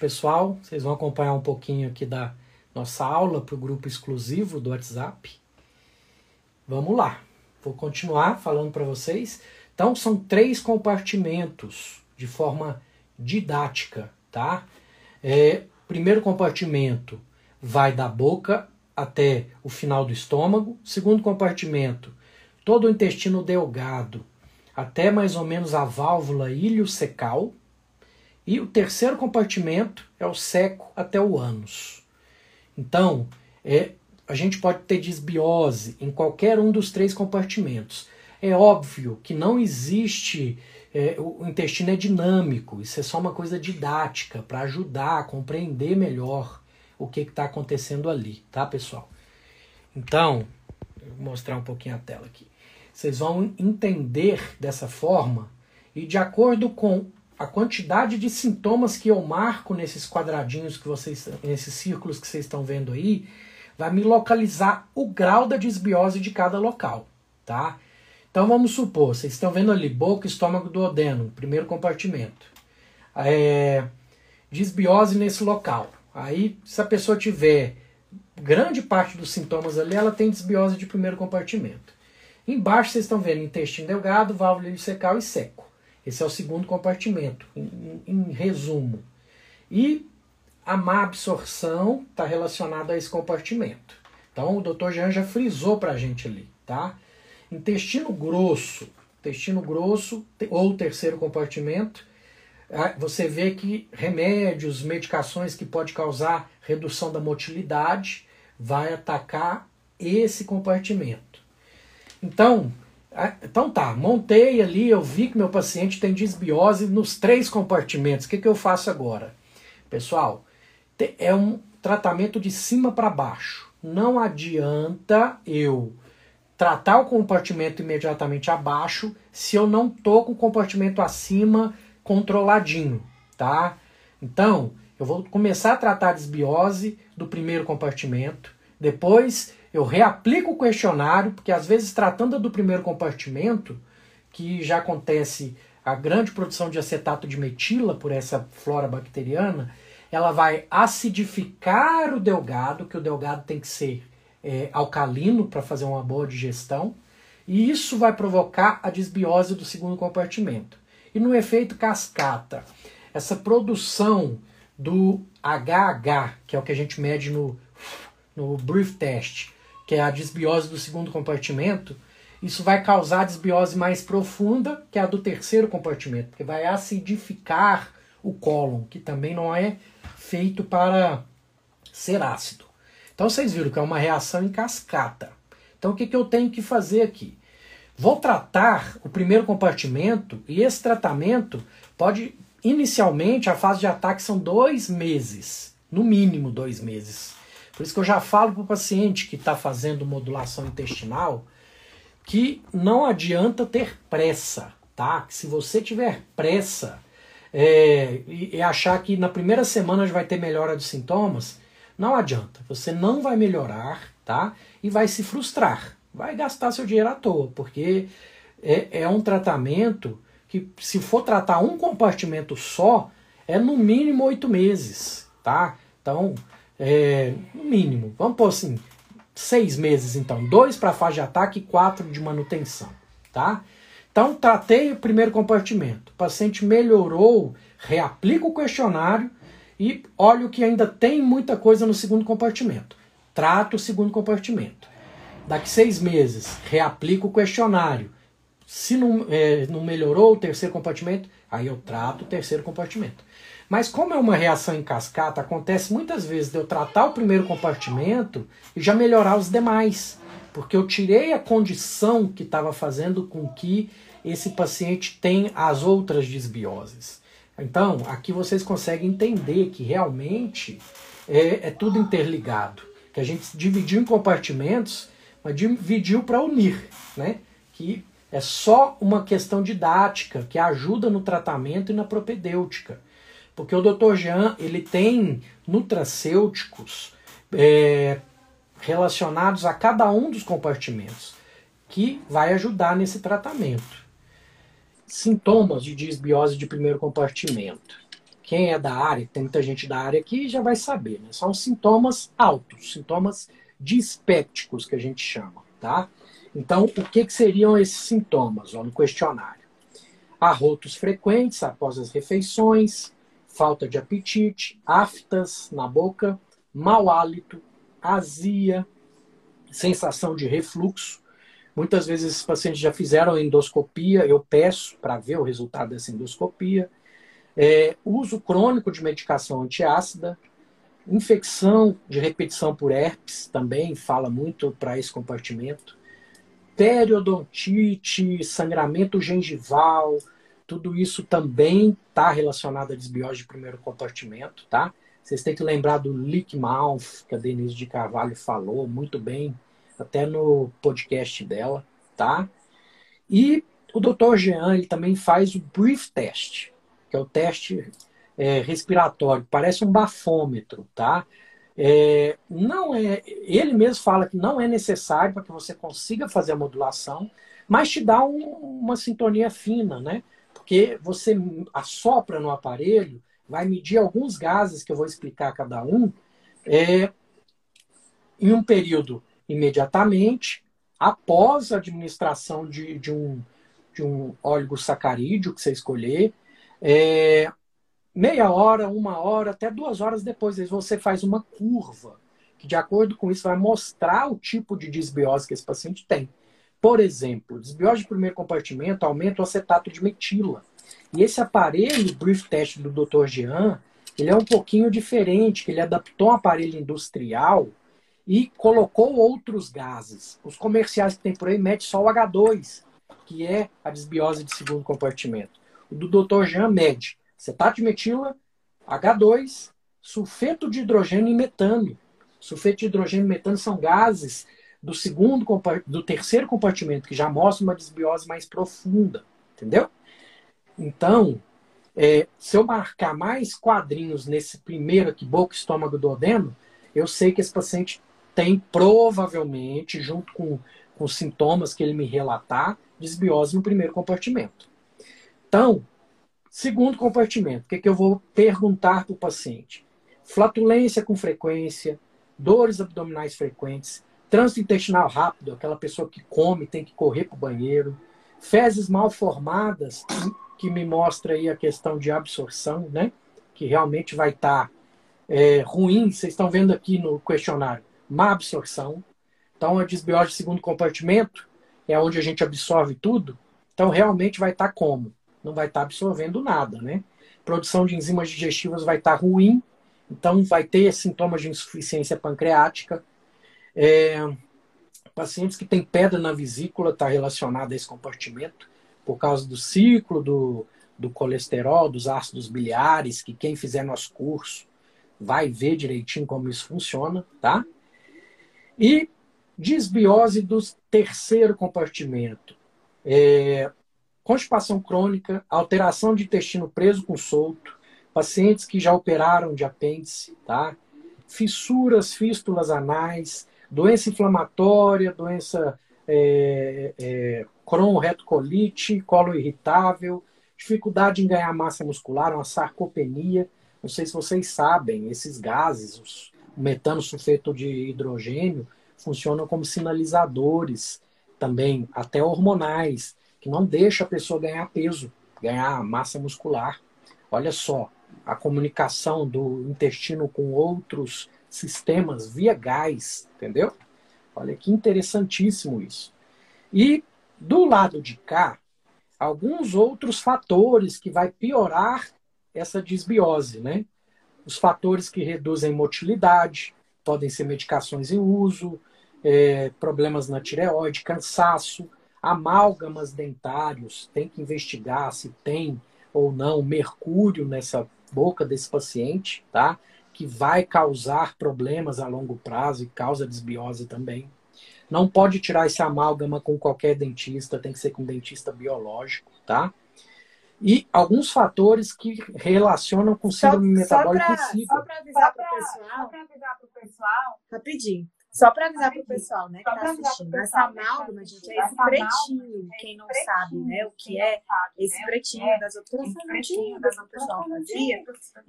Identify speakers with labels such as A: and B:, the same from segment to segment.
A: Pessoal. Vocês vão acompanhar um pouquinho aqui da nossa aula para o grupo exclusivo do WhatsApp. Vamos lá. Vou continuar falando para vocês. Então, são três compartimentos de forma didática, tá? É, primeiro compartimento vai da boca até o final do estômago. Segundo compartimento, todo o intestino delgado até mais ou menos a válvula ilho-secal. E o terceiro compartimento é o seco até o ânus. Então, é, a gente pode ter desbiose em qualquer um dos três compartimentos. É óbvio que não existe. É, o intestino é dinâmico, isso é só uma coisa didática para ajudar a compreender melhor o que está acontecendo ali, tá, pessoal? Então, vou mostrar um pouquinho a tela aqui. Vocês vão entender dessa forma e de acordo com a quantidade de sintomas que eu marco nesses quadradinhos que vocês, nesses círculos que vocês estão vendo aí, vai me localizar o grau da desbiose de cada local, tá? Então vamos supor, vocês estão vendo ali boca, estômago, duodeno, primeiro compartimento. É, desbiose nesse local. Aí, se a pessoa tiver grande parte dos sintomas ali, ela tem desbiose de primeiro compartimento. Embaixo vocês estão vendo intestino delgado, válvula secal e seco. Esse é o segundo compartimento, em, em resumo. E a má absorção está relacionada a esse compartimento. Então o Dr. Jean já frisou para a gente ali, tá? Intestino grosso, intestino grosso ou terceiro compartimento, você vê que remédios, medicações que pode causar redução da motilidade vai atacar esse compartimento. Então, então tá, montei ali, eu vi que meu paciente tem desbiose nos três compartimentos. O que, que eu faço agora? Pessoal, é um tratamento de cima para baixo. Não adianta eu tratar o compartimento imediatamente abaixo se eu não tô com o compartimento acima controladinho, tá? Então, eu vou começar a tratar a desbiose do primeiro compartimento, depois eu reaplico o questionário, porque às vezes tratando do primeiro compartimento, que já acontece a grande produção de acetato de metila por essa flora bacteriana, ela vai acidificar o delgado, que o delgado tem que ser é, alcalino para fazer uma boa digestão, e isso vai provocar a desbiose do segundo compartimento. E no efeito cascata, essa produção do HH, que é o que a gente mede no, no brief test, que é a desbiose do segundo compartimento, isso vai causar a desbiose mais profunda, que é a do terceiro compartimento, porque vai acidificar o cólon, que também não é feito para ser ácido. Então vocês viram que é uma reação em cascata. Então o que, que eu tenho que fazer aqui? Vou tratar o primeiro compartimento e esse tratamento pode, inicialmente, a fase de ataque são dois meses, no mínimo dois meses. Por isso que eu já falo para o paciente que está fazendo modulação intestinal que não adianta ter pressa, tá? Que se você tiver pressa é, e, e achar que na primeira semana já vai ter melhora dos sintomas, não adianta. Você não vai melhorar, tá? E vai se frustrar. Vai gastar seu dinheiro à toa, porque é, é um tratamento que, se for tratar um compartimento só, é no mínimo oito meses, tá? Então, é, no mínimo, vamos pôr assim, seis meses então, dois para fase de ataque e quatro de manutenção, tá? Então, tratei o primeiro compartimento, o paciente melhorou, reaplica o questionário e olha que ainda tem muita coisa no segundo compartimento. Trato o segundo compartimento. Daqui seis meses, reaplico o questionário. Se não, é, não melhorou o terceiro compartimento, aí eu trato o terceiro compartimento. Mas como é uma reação em cascata, acontece muitas vezes de eu tratar o primeiro compartimento e já melhorar os demais. Porque eu tirei a condição que estava fazendo com que esse paciente tenha as outras disbioses. Então, aqui vocês conseguem entender que realmente é, é tudo interligado. Que a gente dividiu em compartimentos, mas dividiu para unir, né? Que é só uma questão didática que ajuda no tratamento e na propedêutica. Porque o Dr. Jean ele tem nutracêuticos é, relacionados a cada um dos compartimentos, que vai ajudar nesse tratamento. Sintomas de disbiose de primeiro compartimento. Quem é da área, tem muita gente da área aqui, já vai saber. Né? São sintomas altos, sintomas dispépticos que a gente chama. Tá? Então, o que, que seriam esses sintomas ó, no questionário? Arrotos frequentes após as refeições, falta de apetite, aftas na boca, mau hálito, azia, sensação de refluxo. Muitas vezes esses pacientes já fizeram endoscopia, eu peço para ver o resultado dessa endoscopia. É, uso crônico de medicação antiácida, infecção de repetição por herpes também fala muito para esse compartimento, periodontite, sangramento gengival, tudo isso também está relacionado à desbiose de primeiro compartimento, tá? Vocês têm que lembrar do leak mouth, que a Denise de Carvalho falou muito bem, até no podcast dela, tá? E o Dr. Jean ele também faz o brief test, que é o teste é, respiratório, parece um bafômetro, tá? É, não é, ele mesmo fala que não é necessário para que você consiga fazer a modulação, mas te dá um, uma sintonia fina, né? Porque você assopra no aparelho, vai medir alguns gases que eu vou explicar cada um, é, em um período imediatamente após a administração de, de um, de um oligosacarídeo que você escolher, é, meia hora, uma hora, até duas horas depois, você faz uma curva, que de acordo com isso vai mostrar o tipo de disbiose que esse paciente tem. Por exemplo, desbiose de primeiro compartimento aumenta o acetato de metila. E esse aparelho, Brief Test do Dr. Jean, ele é um pouquinho diferente, que ele adaptou um aparelho industrial e colocou outros gases. Os comerciais que tem por aí mede só o H2, que é a desbiose de segundo compartimento. O do Dr. Jean mede acetato de metila, H2, sulfeto de hidrogênio e metano. Sulfeto de hidrogênio e metano são gases do segundo do terceiro compartimento, que já mostra uma desbiose mais profunda, entendeu? Então, é, se eu marcar mais quadrinhos nesse primeiro aqui, boca, estômago, duodeno, eu sei que esse paciente tem provavelmente, junto com, com os sintomas que ele me relatar, desbiose no primeiro compartimento. Então, segundo compartimento, o que, é que eu vou perguntar para o paciente? Flatulência com frequência, dores abdominais frequentes, Trânsito intestinal rápido, aquela pessoa que come tem que correr para o banheiro. Fezes mal formadas, que me mostra aí a questão de absorção, né? Que realmente vai estar tá, é, ruim. Vocês estão vendo aqui no questionário, má absorção. Então, a desbiose de segundo compartimento é onde a gente absorve tudo. Então, realmente vai estar tá como? Não vai estar tá absorvendo nada, né? Produção de enzimas digestivas vai estar tá ruim. Então, vai ter sintomas de insuficiência pancreática é, pacientes que têm pedra na vesícula está relacionado a esse compartimento por causa do ciclo do, do colesterol, dos ácidos biliares, que quem fizer nosso curso vai ver direitinho como isso funciona, tá? E desbiose do terceiro compartimento. É, constipação crônica, alteração de intestino preso com solto, pacientes que já operaram de apêndice, tá? Fissuras, fístulas anais, doença inflamatória, doença é, é, crono-retocolite, colo irritável, dificuldade em ganhar massa muscular, uma sarcopenia. Não sei se vocês sabem, esses gases, os, o metano sulfeto de hidrogênio, funcionam como sinalizadores também, até hormonais, que não deixa a pessoa ganhar peso, ganhar massa muscular. Olha só, a comunicação do intestino com outros sistemas via gás, entendeu? Olha que interessantíssimo isso. E do lado de cá, alguns outros fatores que vai piorar essa disbiose, né? Os fatores que reduzem motilidade, podem ser medicações em uso, é, problemas na tireoide, cansaço, amálgamas dentários, tem que investigar se tem ou não mercúrio nessa boca desse paciente, tá? Que vai causar problemas a longo prazo e causa desbiose também. Não pode tirar esse amálgama com qualquer dentista, tem que ser com um dentista biológico, tá? E alguns fatores que relacionam com síndrome só, metabólica
B: Só para avisar para o pessoal, pessoal, rapidinho. Só para avisar para o pessoal, né, que está assistindo, essa amálgama, gente, é esse pretinho, quem não sabe, né, o que é esse pretinho das outras antigas que o pessoal fazia,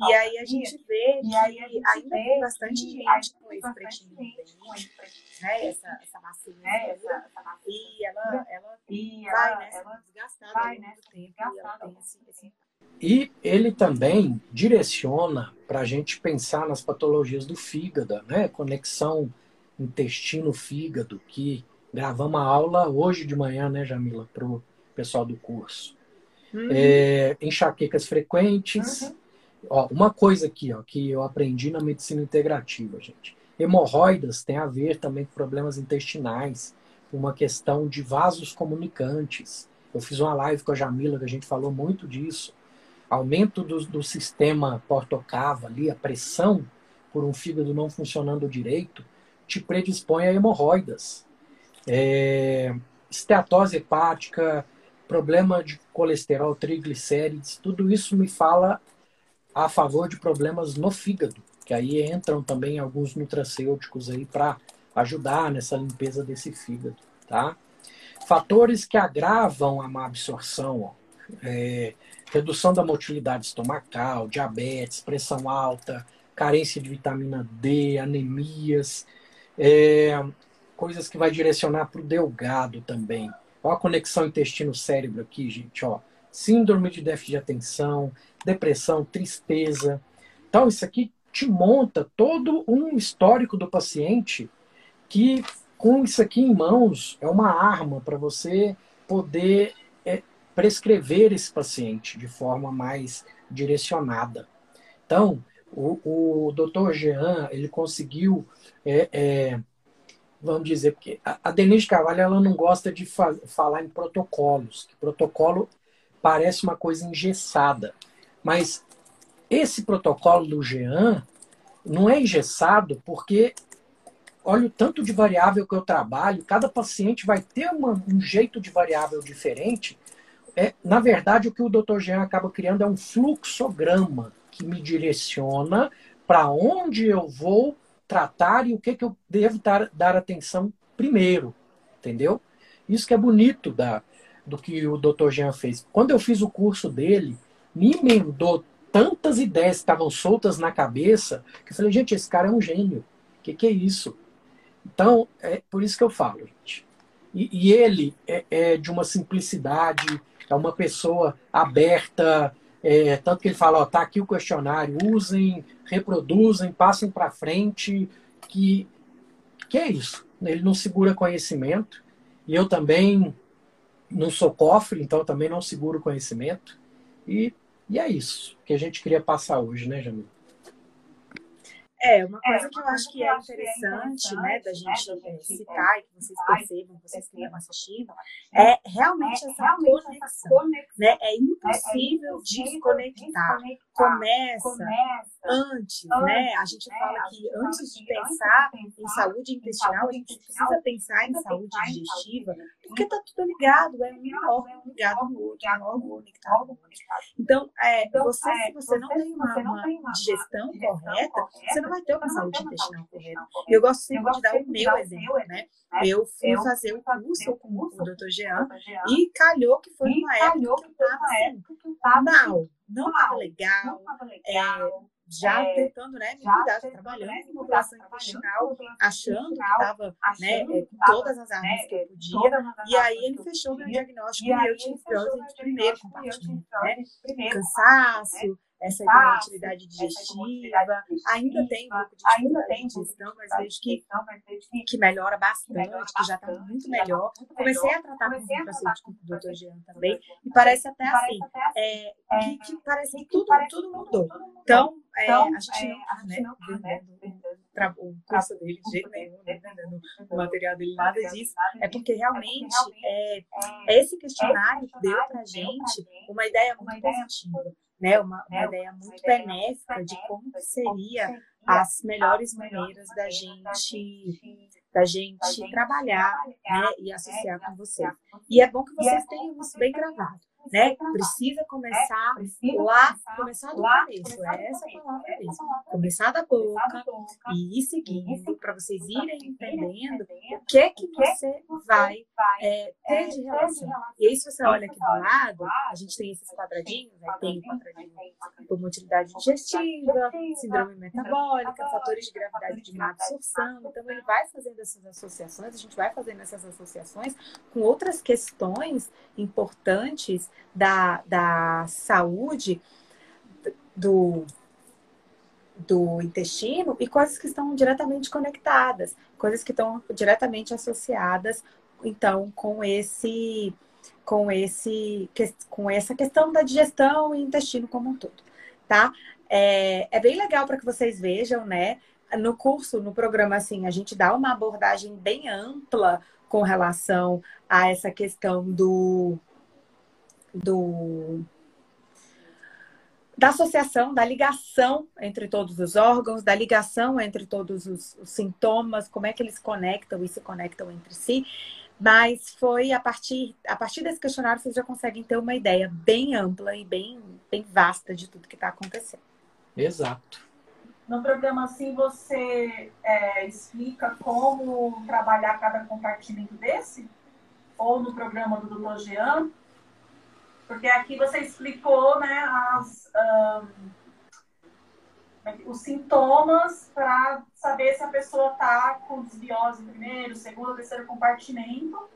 B: e aí a gente vê que ainda tem bastante gente com esse pretinho né, essa, essa massinha, né, essa, e ela, ela e vai, né, ela desgastada vai, né, tempo, e ela tem esse, esse
A: e ele também direciona para a gente pensar nas patologias do fígado, né? Conexão intestino-fígado, que gravamos a aula hoje de manhã, né, Jamila, para o pessoal do curso. Uhum. É, enxaquecas frequentes. Uhum. Ó, uma coisa aqui ó, que eu aprendi na medicina integrativa, gente. Hemorroidas tem a ver também com problemas intestinais, uma questão de vasos comunicantes. Eu fiz uma live com a Jamila que a gente falou muito disso. Aumento do, do sistema portocava ali, a pressão por um fígado não funcionando direito, te predispõe a hemorroidas. É, esteatose hepática, problema de colesterol, triglicérides, tudo isso me fala a favor de problemas no fígado que aí entram também alguns nutracêuticos aí para ajudar nessa limpeza desse fígado, tá? Fatores que agravam a má absorção, ó, é, redução da motilidade estomacal, diabetes, pressão alta, carência de vitamina D, anemias, é, coisas que vai direcionar para o delgado também. Ó a conexão intestino-cérebro aqui, gente, ó. Síndrome de déficit de atenção, depressão, tristeza. Então, isso aqui te monta todo um histórico do paciente que, com isso aqui em mãos, é uma arma para você poder é, prescrever esse paciente de forma mais direcionada. Então, o, o Dr. Jean, ele conseguiu, é, é, vamos dizer, porque a, Denise Carvalho ela não gosta de fa falar em protocolos, protocolo parece uma coisa engessada, mas esse protocolo do Jean não é engessado porque olha o tanto de variável que eu trabalho, cada paciente vai ter uma, um jeito de variável diferente. É, na verdade, o que o Dr. Jean acaba criando é um fluxograma que me direciona para onde eu vou tratar e o que, que eu devo dar, dar atenção primeiro. Entendeu? Isso que é bonito da, do que o Dr. Jean fez. Quando eu fiz o curso dele, me emendou tantas ideias que estavam soltas na cabeça que eu falei, gente, esse cara é um gênio. O que, que, é isso? Então, é por isso que eu falo, gente. E, e ele é, é, de uma simplicidade, é uma pessoa aberta, é, tanto que ele fala, ó, tá aqui o questionário, usem, reproduzem, passem para frente, que, que é isso. Ele não segura conhecimento, e eu também não sou cofre, então também não seguro conhecimento. E e é isso que a gente queria passar hoje, né, Jamil?
B: É, uma coisa que eu acho que é interessante, né, da gente é, citar e que vocês percebam, vocês que estão assistindo, é realmente essa conexão, né? É impossível desconectar. Começa antes, né? A gente fala que antes de pensar em saúde intestinal, a gente precisa pensar em saúde digestiva, porque tá tudo ligado, é um órgão ligado no outro, um órgão conectado. Então, é, você, se você não tem uma, uma digestão correta, você não vai ter uma saúde intestinal correta. Eu gosto sempre de dar o meu exemplo, né? Eu fui fazer o curso com o Dr. Jean e calhou que foi numa época que eu estava assim, mal, não estava legal, é, já é, tentando né, me cuidar, já trabalhando com população intestinal, achando que estava né, é, com todas as armas né, que eu podia. E aí ele fechou meu diagnóstico e eu tive pior primeiro compartimento, né? Cansaço, essa hipermotilidade digestiva. Ainda tem um pouco de dificuldade de digestão, mas vejo que, que melhora bastante, que já está muito melhor. Comecei a tratar com o farmacêutico do Dr. Jean também, e parece até assim, é, que, que parece que tudo, tudo mudou. Então, é, a gente não está né, vendendo o curso dele de jeito nenhum, né, vendendo o material dele, nada disso. É porque realmente é, esse questionário deu para gente uma ideia muito positiva né, uma, uma ideia muito benéfica de como seria as melhores maneiras da gente da gente trabalhar né, e associar com vocês. E é bom que vocês tenham isso bem gravado né? Precisa começar lá, começar do começo, é essa palavra mesmo. Começar da boca e ir seguindo para vocês irem entendendo o que é que você vai é, ter de relação. E aí, se você olha aqui do lado, a gente tem esses quadradinhos, né? tem o quadradinho por motilidade digestiva, síndrome metabólica, fatores de gravidade de má absorção. Então, ele vai fazendo essas associações, a gente vai fazendo essas associações com outras questões importantes da, da saúde do, do intestino e coisas que estão diretamente conectadas, coisas que estão diretamente associadas, então, com esse com esse com essa questão da digestão e intestino como um todo, tá? É, é bem legal para que vocês vejam, né? No curso, no programa, assim, a gente dá uma abordagem bem ampla com relação a essa questão do do da associação, da ligação entre todos os órgãos, da ligação entre todos os, os, sintomas, como é que eles conectam e se conectam entre si. Mas foi a partir, a partir desse questionário vocês já conseguem ter uma ideia bem ampla e bem, bem vasta de tudo que está acontecendo.
A: Exato.
C: No programa assim você é, explica como trabalhar cada compartimento desse? Ou no programa do Dr. Jean? Porque aqui você explicou né, as, um, é os sintomas para saber se a pessoa está com desbiose primeiro, segundo, terceiro compartimento.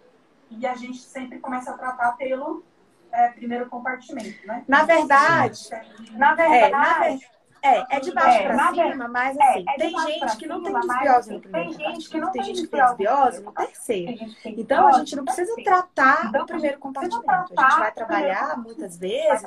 C: E a gente sempre começa a tratar pelo é, primeiro compartimento, né?
B: Na verdade, na verdade, é, na verdade é, é de baixo é, para cima, mas assim, é, tem gente que não tem desbiose no primeiro tem gente que não tem gente que tem desbiose no terceiro. Então, a gente não precisa tratar o primeiro compartimento. A gente vai trabalhar muitas vezes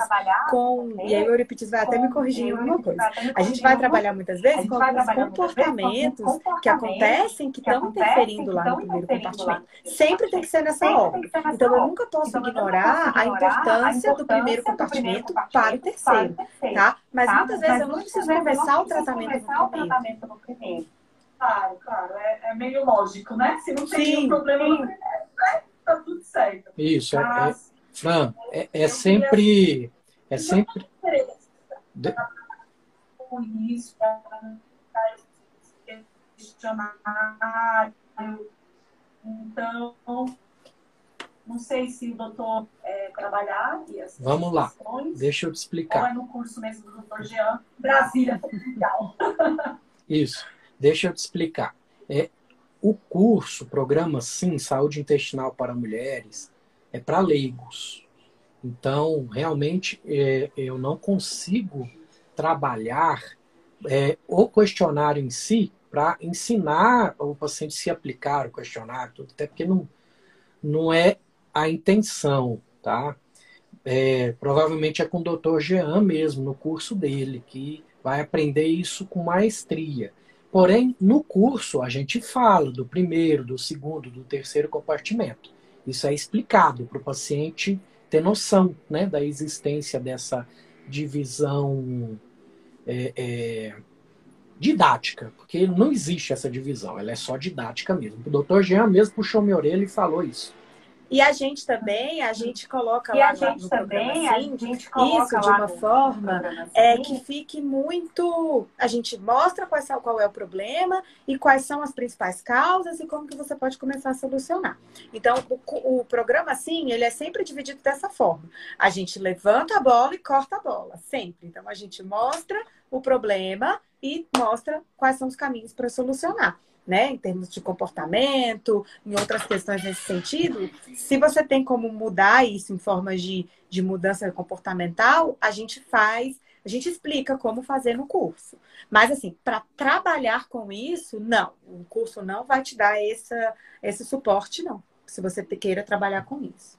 B: com. E aí o Euripides vai até me corrigir em alguma coisa. A gente vai trabalhar muitas vezes com alguns comportamentos que acontecem que estão interferindo lá no primeiro compartimento. Sempre tem que ser nessa ordem. Então, eu nunca posso ignorar a importância do primeiro compartimento para o terceiro, tá? Mas muitas vezes eu não preciso começar o tratamento, começar o tratamento no
C: primeiro. Claro, claro, é, é, meio lógico, né? Se não tem nenhum problema sim. no primeiro, né? tá tudo certo.
A: Isso, Mas, é, é, Fran, é, é sempre. É sempre. De...
C: Com isso, questionário. Então, não sei se o doutor é, trabalhar e as
A: Vamos lá, deixa eu te explicar. Ou
C: é no curso mesmo do doutor Jean, Brasília.
A: Isso, deixa eu te explicar. É, o curso, o programa Sim, Saúde Intestinal para Mulheres, é para leigos. Então, realmente, é, eu não consigo trabalhar é, o questionário em si para ensinar o paciente se aplicar o questionário, tudo, até porque não, não é a intenção, tá? É, provavelmente é com o Dr. Jean mesmo, no curso dele, que vai aprender isso com maestria. Porém, no curso a gente fala do primeiro, do segundo, do terceiro compartimento. Isso é explicado para o paciente ter noção né, da existência dessa divisão é, é, didática, porque não existe essa divisão, ela é só didática mesmo. O doutor Jean mesmo puxou minha orelha e falou isso.
B: E a gente também, a gente coloca e lá no, no também, assim, isso de uma forma é, que fique muito. A gente mostra qual, qual é o problema e quais são as principais causas e como que você pode começar a solucionar. Então, o, o programa, assim, ele é sempre dividido dessa forma. A gente levanta a bola e corta a bola, sempre. Então, a gente mostra o problema e mostra quais são os caminhos para solucionar né, em termos de comportamento, em outras questões nesse sentido, se você tem como mudar isso em formas de, de mudança comportamental, a gente faz, a A gente explica como fazer no curso. Mas, assim, para trabalhar com isso, não. O curso não vai te dar essa, esse suporte, não. Se você queira trabalhar com isso.